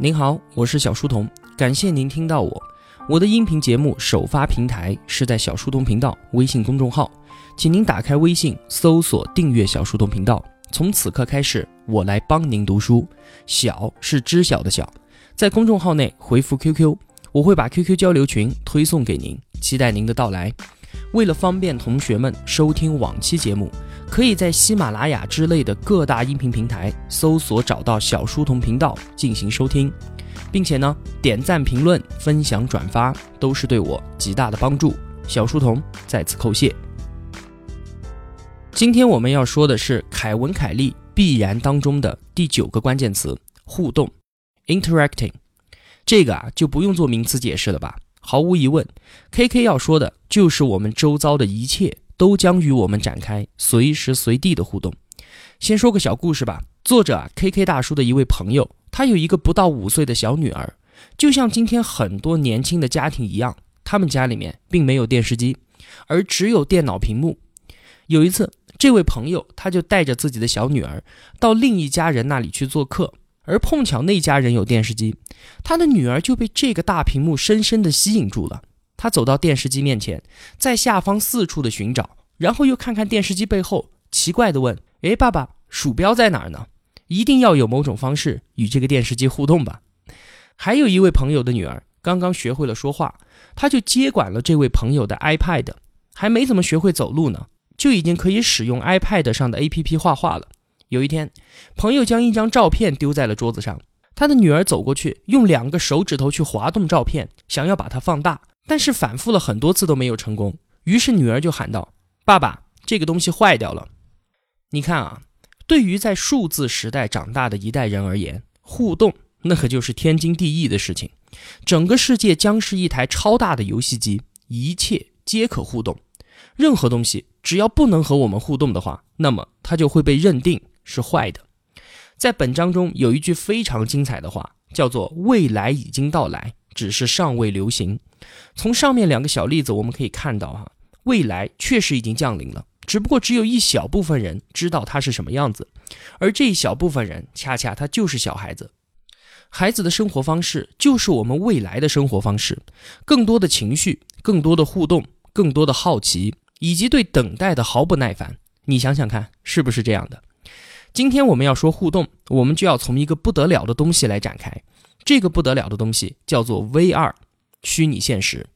您好，我是小书童，感谢您听到我。我的音频节目首发平台是在小书童频道微信公众号，请您打开微信搜索订阅小书童频道。从此刻开始，我来帮您读书。小是知晓的小，在公众号内回复 QQ，我会把 QQ 交流群推送给您，期待您的到来。为了方便同学们收听往期节目，可以在喜马拉雅之类的各大音频平台搜索找到小书童频道进行收听，并且呢，点赞、评论、分享、转发都是对我极大的帮助。小书童在此叩谢。今天我们要说的是凯文·凯利必然当中的第九个关键词：互动 （interacting）。这个啊，就不用做名词解释了吧？毫无疑问，K K 要说的就是我们周遭的一切都将与我们展开随时随地的互动。先说个小故事吧。作者啊，K K 大叔的一位朋友，他有一个不到五岁的小女儿，就像今天很多年轻的家庭一样，他们家里面并没有电视机，而只有电脑屏幕。有一次，这位朋友他就带着自己的小女儿到另一家人那里去做客。而碰巧那家人有电视机，他的女儿就被这个大屏幕深深地吸引住了。他走到电视机面前，在下方四处的寻找，然后又看看电视机背后，奇怪地问：“哎，爸爸，鼠标在哪儿呢？一定要有某种方式与这个电视机互动吧？”还有一位朋友的女儿刚刚学会了说话，他就接管了这位朋友的 iPad，还没怎么学会走路呢，就已经可以使用 iPad 上的 APP 画画了。有一天，朋友将一张照片丢在了桌子上，他的女儿走过去，用两个手指头去滑动照片，想要把它放大，但是反复了很多次都没有成功。于是女儿就喊道：“爸爸，这个东西坏掉了。”你看啊，对于在数字时代长大的一代人而言，互动那可就是天经地义的事情。整个世界将是一台超大的游戏机，一切皆可互动。任何东西只要不能和我们互动的话，那么它就会被认定。是坏的。在本章中有一句非常精彩的话，叫做“未来已经到来，只是尚未流行”。从上面两个小例子我们可以看到，哈，未来确实已经降临了，只不过只有一小部分人知道它是什么样子，而这一小部分人恰恰他就是小孩子。孩子的生活方式就是我们未来的生活方式，更多的情绪，更多的互动，更多的好奇，以及对等待的毫不耐烦。你想想看，是不是这样的？今天我们要说互动，我们就要从一个不得了的东西来展开。这个不得了的东西叫做 VR，虚拟现实。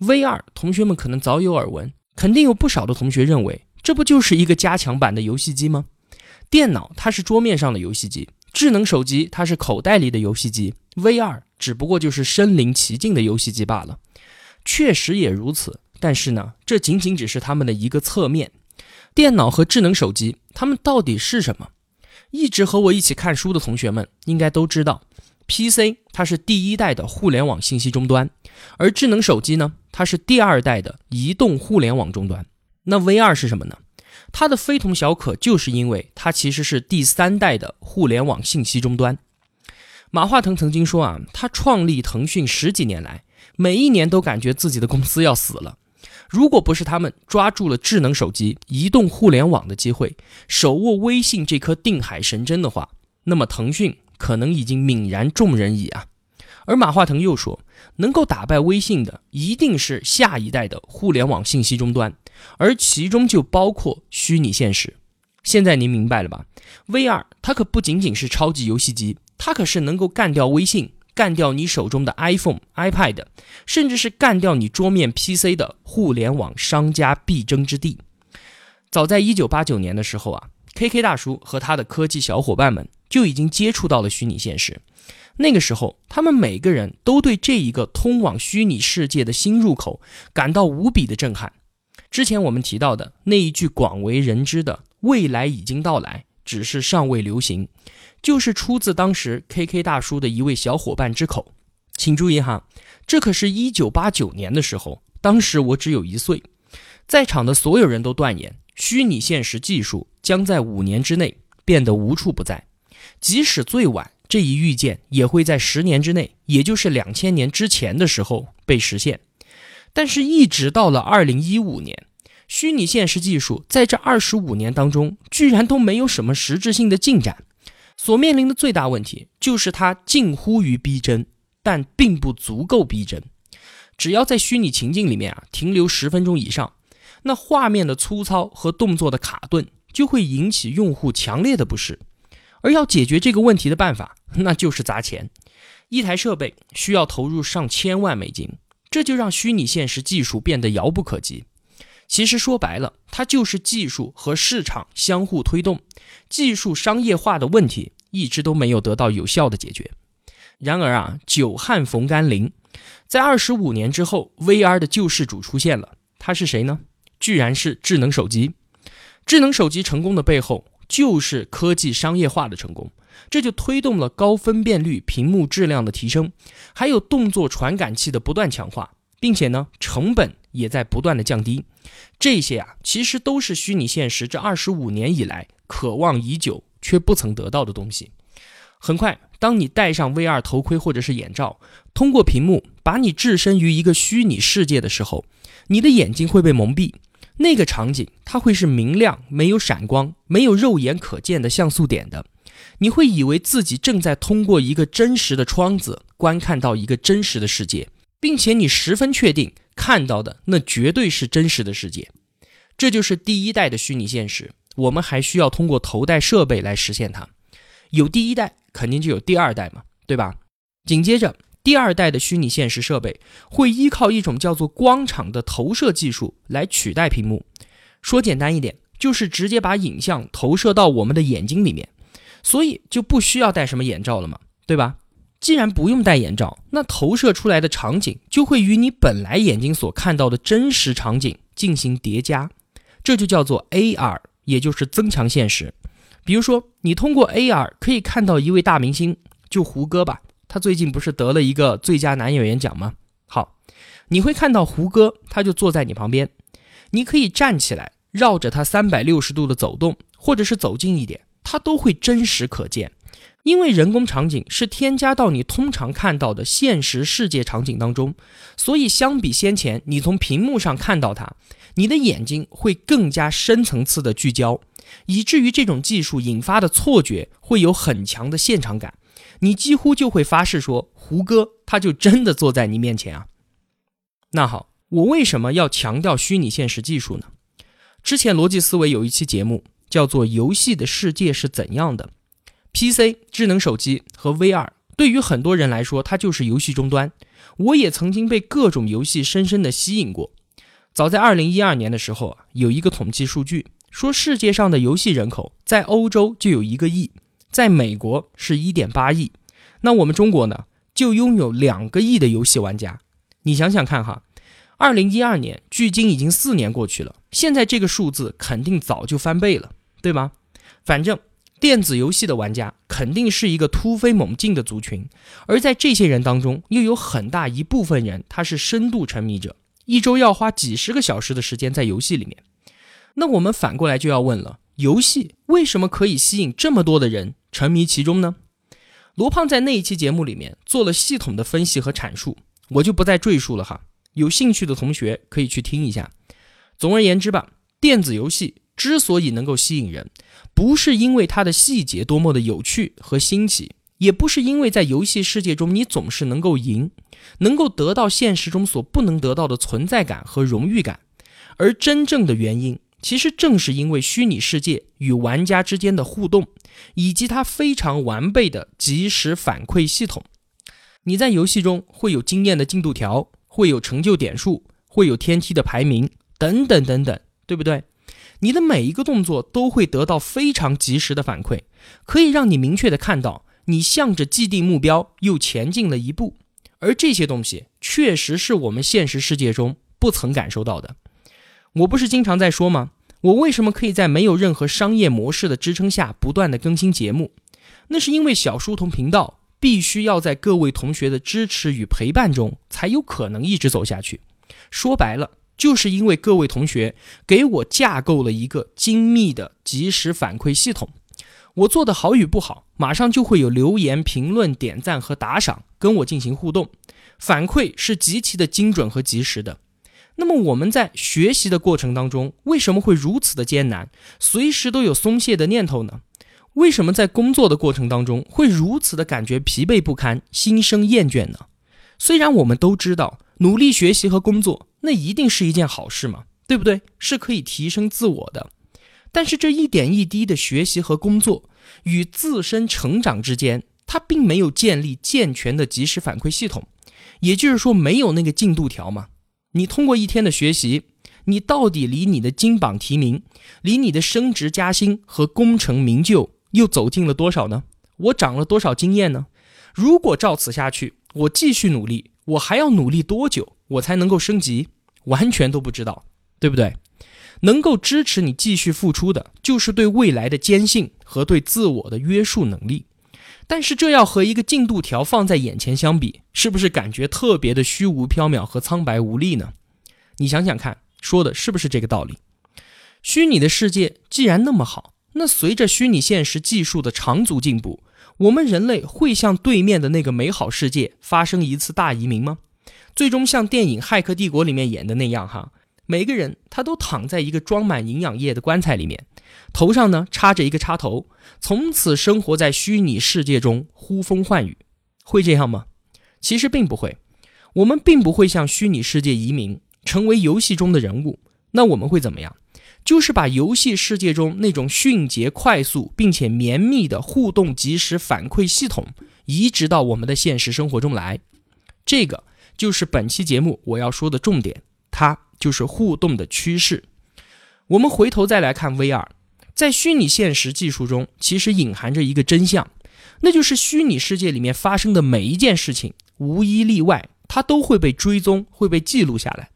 VR，同学们可能早有耳闻，肯定有不少的同学认为，这不就是一个加强版的游戏机吗？电脑它是桌面上的游戏机，智能手机它是口袋里的游戏机，VR 只不过就是身临其境的游戏机罢了。确实也如此，但是呢，这仅仅只是他们的一个侧面。电脑和智能手机，它们到底是什么？一直和我一起看书的同学们应该都知道，PC 它是第一代的互联网信息终端，而智能手机呢，它是第二代的移动互联网终端。那 VR 是什么呢？它的非同小可，就是因为它其实是第三代的互联网信息终端。马化腾曾经说啊，他创立腾讯十几年来，每一年都感觉自己的公司要死了。如果不是他们抓住了智能手机、移动互联网的机会，手握微信这颗定海神针的话，那么腾讯可能已经泯然众人矣啊。而马化腾又说，能够打败微信的，一定是下一代的互联网信息终端，而其中就包括虚拟现实。现在您明白了吧？VR 它可不仅仅是超级游戏机，它可是能够干掉微信。干掉你手中的 iPhone、iPad，甚至是干掉你桌面 PC 的互联网商家必争之地。早在1989年的时候啊，KK 大叔和他的科技小伙伴们就已经接触到了虚拟现实。那个时候，他们每个人都对这一个通往虚拟世界的新入口感到无比的震撼。之前我们提到的那一句广为人知的“未来已经到来，只是尚未流行”。就是出自当时 KK 大叔的一位小伙伴之口，请注意哈，这可是一九八九年的时候，当时我只有一岁，在场的所有人都断言，虚拟现实技术将在五年之内变得无处不在，即使最晚，这一预见也会在十年之内，也就是两千年之前的时候被实现。但是，一直到了二零一五年，虚拟现实技术在这二十五年当中，居然都没有什么实质性的进展。所面临的最大问题就是它近乎于逼真，但并不足够逼真。只要在虚拟情境里面啊停留十分钟以上，那画面的粗糙和动作的卡顿就会引起用户强烈的不适。而要解决这个问题的办法，那就是砸钱。一台设备需要投入上千万美金，这就让虚拟现实技术变得遥不可及。其实说白了，它就是技术和市场相互推动，技术商业化的问题一直都没有得到有效的解决。然而啊，久旱逢甘霖，在二十五年之后，VR 的救世主出现了。他是谁呢？居然是智能手机。智能手机成功的背后，就是科技商业化的成功。这就推动了高分辨率屏幕质量的提升，还有动作传感器的不断强化，并且呢，成本也在不断的降低。这些啊，其实都是虚拟现实这二十五年以来渴望已久却不曾得到的东西。很快，当你戴上 VR 头盔或者是眼罩，通过屏幕把你置身于一个虚拟世界的时候，你的眼睛会被蒙蔽。那个场景它会是明亮、没有闪光、没有肉眼可见的像素点的。你会以为自己正在通过一个真实的窗子观看到一个真实的世界，并且你十分确定看到的那绝对是真实的世界。这就是第一代的虚拟现实。我们还需要通过头戴设备来实现它。有第一代，肯定就有第二代嘛，对吧？紧接着，第二代的虚拟现实设备会依靠一种叫做光场的投射技术来取代屏幕。说简单一点，就是直接把影像投射到我们的眼睛里面。所以就不需要戴什么眼罩了嘛，对吧？既然不用戴眼罩，那投射出来的场景就会与你本来眼睛所看到的真实场景进行叠加，这就叫做 AR，也就是增强现实。比如说，你通过 AR 可以看到一位大明星，就胡歌吧，他最近不是得了一个最佳男演员奖吗？好，你会看到胡歌，他就坐在你旁边，你可以站起来，绕着他三百六十度的走动，或者是走近一点。他都会真实可见，因为人工场景是添加到你通常看到的现实世界场景当中，所以相比先前你从屏幕上看到它，你的眼睛会更加深层次的聚焦，以至于这种技术引发的错觉会有很强的现场感，你几乎就会发誓说胡歌他就真的坐在你面前啊。那好，我为什么要强调虚拟现实技术呢？之前逻辑思维有一期节目。叫做游戏的世界是怎样的？PC、智能手机和 VR 对于很多人来说，它就是游戏终端。我也曾经被各种游戏深深的吸引过。早在2012年的时候啊，有一个统计数据说，世界上的游戏人口在欧洲就有一个亿，在美国是一点八亿，那我们中国呢，就拥有两个亿的游戏玩家。你想想看哈。二零一二年，距今已经四年过去了，现在这个数字肯定早就翻倍了，对吗？反正电子游戏的玩家肯定是一个突飞猛进的族群，而在这些人当中，又有很大一部分人他是深度沉迷者，一周要花几十个小时的时间在游戏里面。那我们反过来就要问了：游戏为什么可以吸引这么多的人沉迷其中呢？罗胖在那一期节目里面做了系统的分析和阐述，我就不再赘述了哈。有兴趣的同学可以去听一下。总而言之吧，电子游戏之所以能够吸引人，不是因为它的细节多么的有趣和新奇，也不是因为在游戏世界中你总是能够赢，能够得到现实中所不能得到的存在感和荣誉感，而真正的原因，其实正是因为虚拟世界与玩家之间的互动，以及它非常完备的即时反馈系统。你在游戏中会有经验的进度条。会有成就点数，会有天梯的排名，等等等等，对不对？你的每一个动作都会得到非常及时的反馈，可以让你明确的看到你向着既定目标又前进了一步。而这些东西确实是我们现实世界中不曾感受到的。我不是经常在说吗？我为什么可以在没有任何商业模式的支撑下不断的更新节目？那是因为小书童频道。必须要在各位同学的支持与陪伴中，才有可能一直走下去。说白了，就是因为各位同学给我架构了一个精密的及时反馈系统。我做的好与不好，马上就会有留言、评论、点赞和打赏跟我进行互动，反馈是极其的精准和及时的。那么我们在学习的过程当中，为什么会如此的艰难，随时都有松懈的念头呢？为什么在工作的过程当中会如此的感觉疲惫不堪、心生厌倦呢？虽然我们都知道努力学习和工作那一定是一件好事嘛，对不对？是可以提升自我的，但是这一点一滴的学习和工作与自身成长之间，它并没有建立健全的及时反馈系统，也就是说没有那个进度条嘛。你通过一天的学习，你到底离你的金榜题名、离你的升职加薪和功成名就又走近了多少呢？我长了多少经验呢？如果照此下去，我继续努力，我还要努力多久，我才能够升级？完全都不知道，对不对？能够支持你继续付出的，就是对未来的坚信和对自我的约束能力。但是这要和一个进度条放在眼前相比，是不是感觉特别的虚无缥缈和苍白无力呢？你想想看，说的是不是这个道理？虚拟的世界既然那么好，那随着虚拟现实技术的长足进步，我们人类会向对面的那个美好世界发生一次大移民吗？最终像电影《骇客帝国》里面演的那样，哈，每个人他都躺在一个装满营养液的棺材里面。头上呢插着一个插头，从此生活在虚拟世界中呼风唤雨，会这样吗？其实并不会，我们并不会向虚拟世界移民，成为游戏中的人物。那我们会怎么样？就是把游戏世界中那种迅捷、快速并且绵密的互动及时反馈系统移植到我们的现实生活中来。这个就是本期节目我要说的重点，它就是互动的趋势。我们回头再来看 VR。在虚拟现实技术中，其实隐含着一个真相，那就是虚拟世界里面发生的每一件事情，无一例外，它都会被追踪，会被记录下来。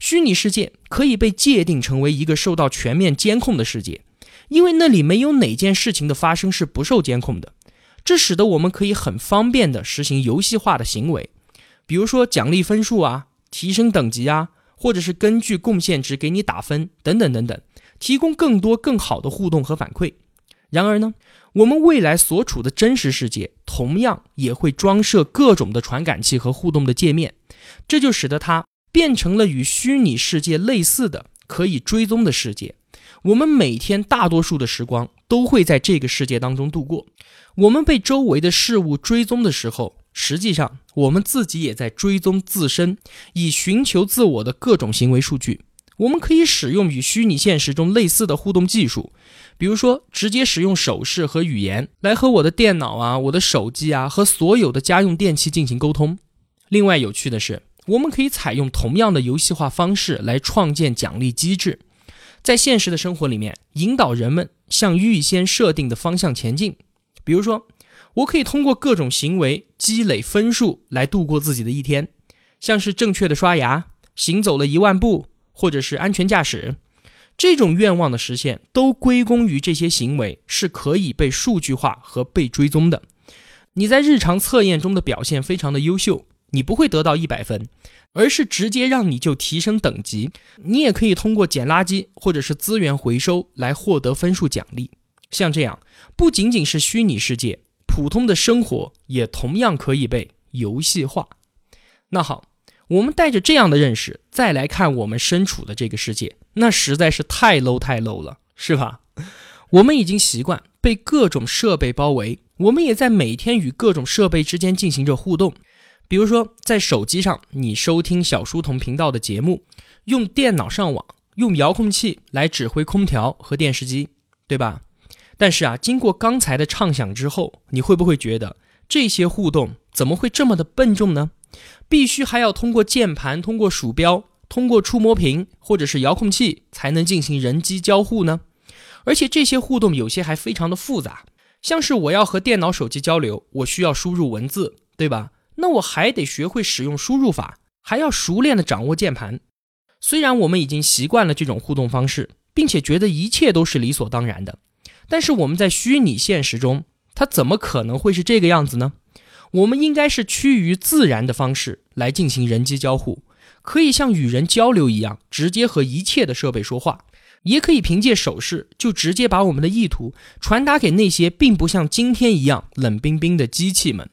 虚拟世界可以被界定成为一个受到全面监控的世界，因为那里没有哪件事情的发生是不受监控的。这使得我们可以很方便地实行游戏化的行为，比如说奖励分数啊，提升等级啊，或者是根据贡献值给你打分等等等等。提供更多更好的互动和反馈。然而呢，我们未来所处的真实世界同样也会装设各种的传感器和互动的界面，这就使得它变成了与虚拟世界类似的可以追踪的世界。我们每天大多数的时光都会在这个世界当中度过。我们被周围的事物追踪的时候，实际上我们自己也在追踪自身，以寻求自我的各种行为数据。我们可以使用与虚拟现实中类似的互动技术，比如说直接使用手势和语言来和我的电脑啊、我的手机啊和所有的家用电器进行沟通。另外有趣的是，我们可以采用同样的游戏化方式来创建奖励机制，在现实的生活里面引导人们向预先设定的方向前进。比如说，我可以通过各种行为积累分数来度过自己的一天，像是正确的刷牙、行走了一万步。或者是安全驾驶，这种愿望的实现都归功于这些行为是可以被数据化和被追踪的。你在日常测验中的表现非常的优秀，你不会得到一百分，而是直接让你就提升等级。你也可以通过捡垃圾或者是资源回收来获得分数奖励。像这样，不仅仅是虚拟世界，普通的生活也同样可以被游戏化。那好。我们带着这样的认识再来看我们身处的这个世界，那实在是太 low 太 low 了，是吧？我们已经习惯被各种设备包围，我们也在每天与各种设备之间进行着互动。比如说，在手机上你收听小书童频道的节目，用电脑上网，用遥控器来指挥空调和电视机，对吧？但是啊，经过刚才的畅想之后，你会不会觉得这些互动怎么会这么的笨重呢？必须还要通过键盘、通过鼠标、通过触摸屏或者是遥控器才能进行人机交互呢？而且这些互动有些还非常的复杂，像是我要和电脑、手机交流，我需要输入文字，对吧？那我还得学会使用输入法，还要熟练的掌握键盘。虽然我们已经习惯了这种互动方式，并且觉得一切都是理所当然的，但是我们在虚拟现实中，它怎么可能会是这个样子呢？我们应该是趋于自然的方式来进行人机交互，可以像与人交流一样，直接和一切的设备说话，也可以凭借手势就直接把我们的意图传达给那些并不像今天一样冷冰冰的机器们。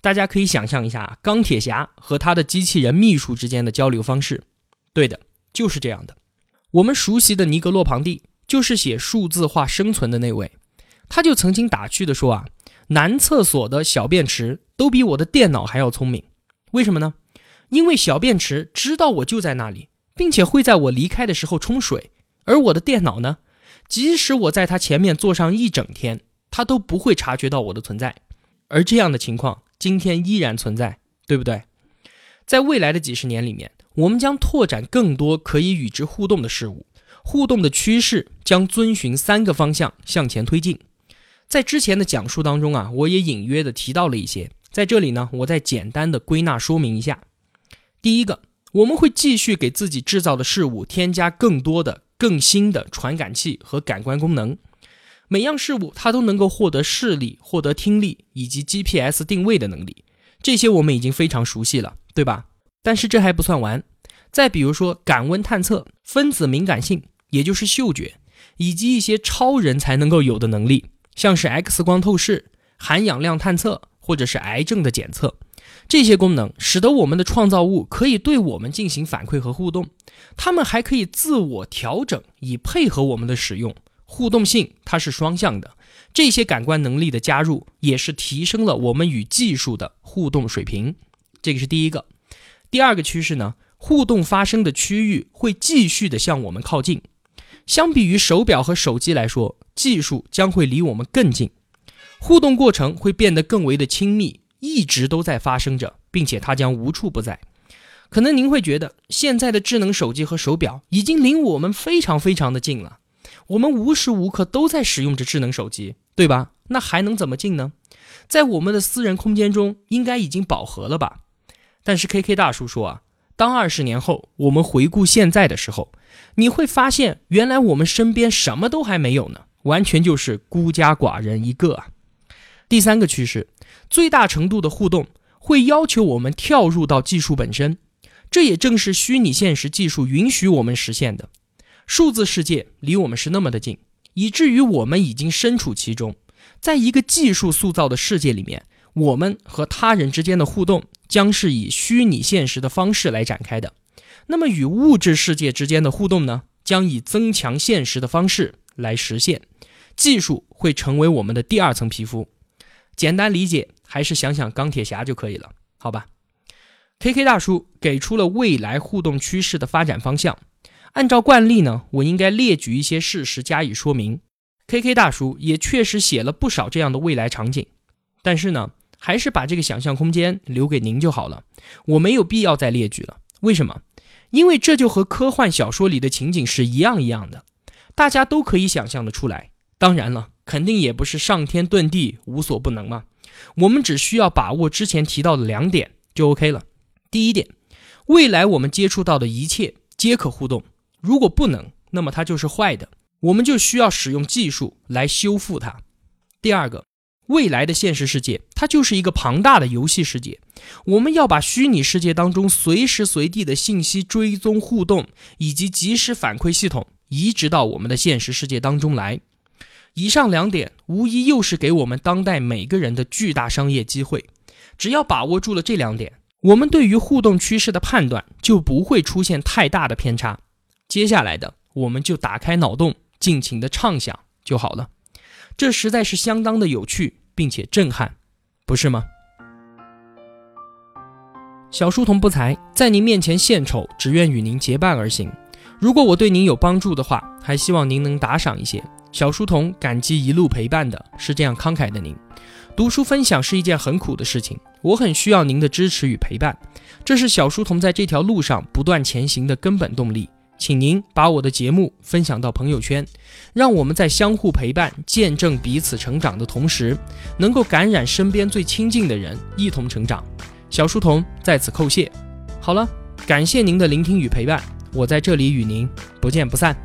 大家可以想象一下钢铁侠和他的机器人秘书之间的交流方式，对的，就是这样的。我们熟悉的尼格洛庞蒂就是写数字化生存的那位。他就曾经打趣的说啊，男厕所的小便池都比我的电脑还要聪明。为什么呢？因为小便池知道我就在那里，并且会在我离开的时候冲水，而我的电脑呢，即使我在它前面坐上一整天，它都不会察觉到我的存在。而这样的情况今天依然存在，对不对？在未来的几十年里面，我们将拓展更多可以与之互动的事物，互动的趋势将遵循三个方向向前推进。在之前的讲述当中啊，我也隐约的提到了一些，在这里呢，我再简单的归纳说明一下。第一个，我们会继续给自己制造的事物添加更多的、更新的传感器和感官功能，每样事物它都能够获得视力、获得听力以及 GPS 定位的能力，这些我们已经非常熟悉了，对吧？但是这还不算完，再比如说感温探测、分子敏感性，也就是嗅觉，以及一些超人才能够有的能力。像是 X 光透视、含氧量探测，或者是癌症的检测，这些功能使得我们的创造物可以对我们进行反馈和互动。它们还可以自我调整，以配合我们的使用。互动性它是双向的，这些感官能力的加入也是提升了我们与技术的互动水平。这个是第一个。第二个趋势呢，互动发生的区域会继续的向我们靠近。相比于手表和手机来说，技术将会离我们更近，互动过程会变得更为的亲密，一直都在发生着，并且它将无处不在。可能您会觉得现在的智能手机和手表已经离我们非常非常的近了，我们无时无刻都在使用着智能手机，对吧？那还能怎么近呢？在我们的私人空间中应该已经饱和了吧？但是 K K 大叔说啊。当二十年后我们回顾现在的时候，你会发现，原来我们身边什么都还没有呢，完全就是孤家寡人一个啊。第三个趋势，最大程度的互动会要求我们跳入到技术本身，这也正是虚拟现实技术允许我们实现的。数字世界离我们是那么的近，以至于我们已经身处其中，在一个技术塑造的世界里面。我们和他人之间的互动将是以虚拟现实的方式来展开的，那么与物质世界之间的互动呢，将以增强现实的方式来实现。技术会成为我们的第二层皮肤。简单理解，还是想想钢铁侠就可以了，好吧？K K 大叔给出了未来互动趋势的发展方向。按照惯例呢，我应该列举一些事实加以说明。K K 大叔也确实写了不少这样的未来场景，但是呢。还是把这个想象空间留给您就好了，我没有必要再列举了。为什么？因为这就和科幻小说里的情景是一样一样的，大家都可以想象的出来。当然了，肯定也不是上天遁地无所不能嘛。我们只需要把握之前提到的两点就 OK 了。第一点，未来我们接触到的一切皆可互动，如果不能，那么它就是坏的，我们就需要使用技术来修复它。第二个。未来的现实世界，它就是一个庞大的游戏世界。我们要把虚拟世界当中随时随地的信息追踪、互动以及及时反馈系统移植到我们的现实世界当中来。以上两点无疑又是给我们当代每个人的巨大商业机会。只要把握住了这两点，我们对于互动趋势的判断就不会出现太大的偏差。接下来的，我们就打开脑洞，尽情的畅想就好了。这实在是相当的有趣，并且震撼，不是吗？小书童不才，在您面前献丑，只愿与您结伴而行。如果我对您有帮助的话，还希望您能打赏一些。小书童感激一路陪伴的是这样慷慨的您。读书分享是一件很苦的事情，我很需要您的支持与陪伴，这是小书童在这条路上不断前行的根本动力。请您把我的节目分享到朋友圈，让我们在相互陪伴、见证彼此成长的同时，能够感染身边最亲近的人，一同成长。小书童在此叩谢。好了，感谢您的聆听与陪伴，我在这里与您不见不散。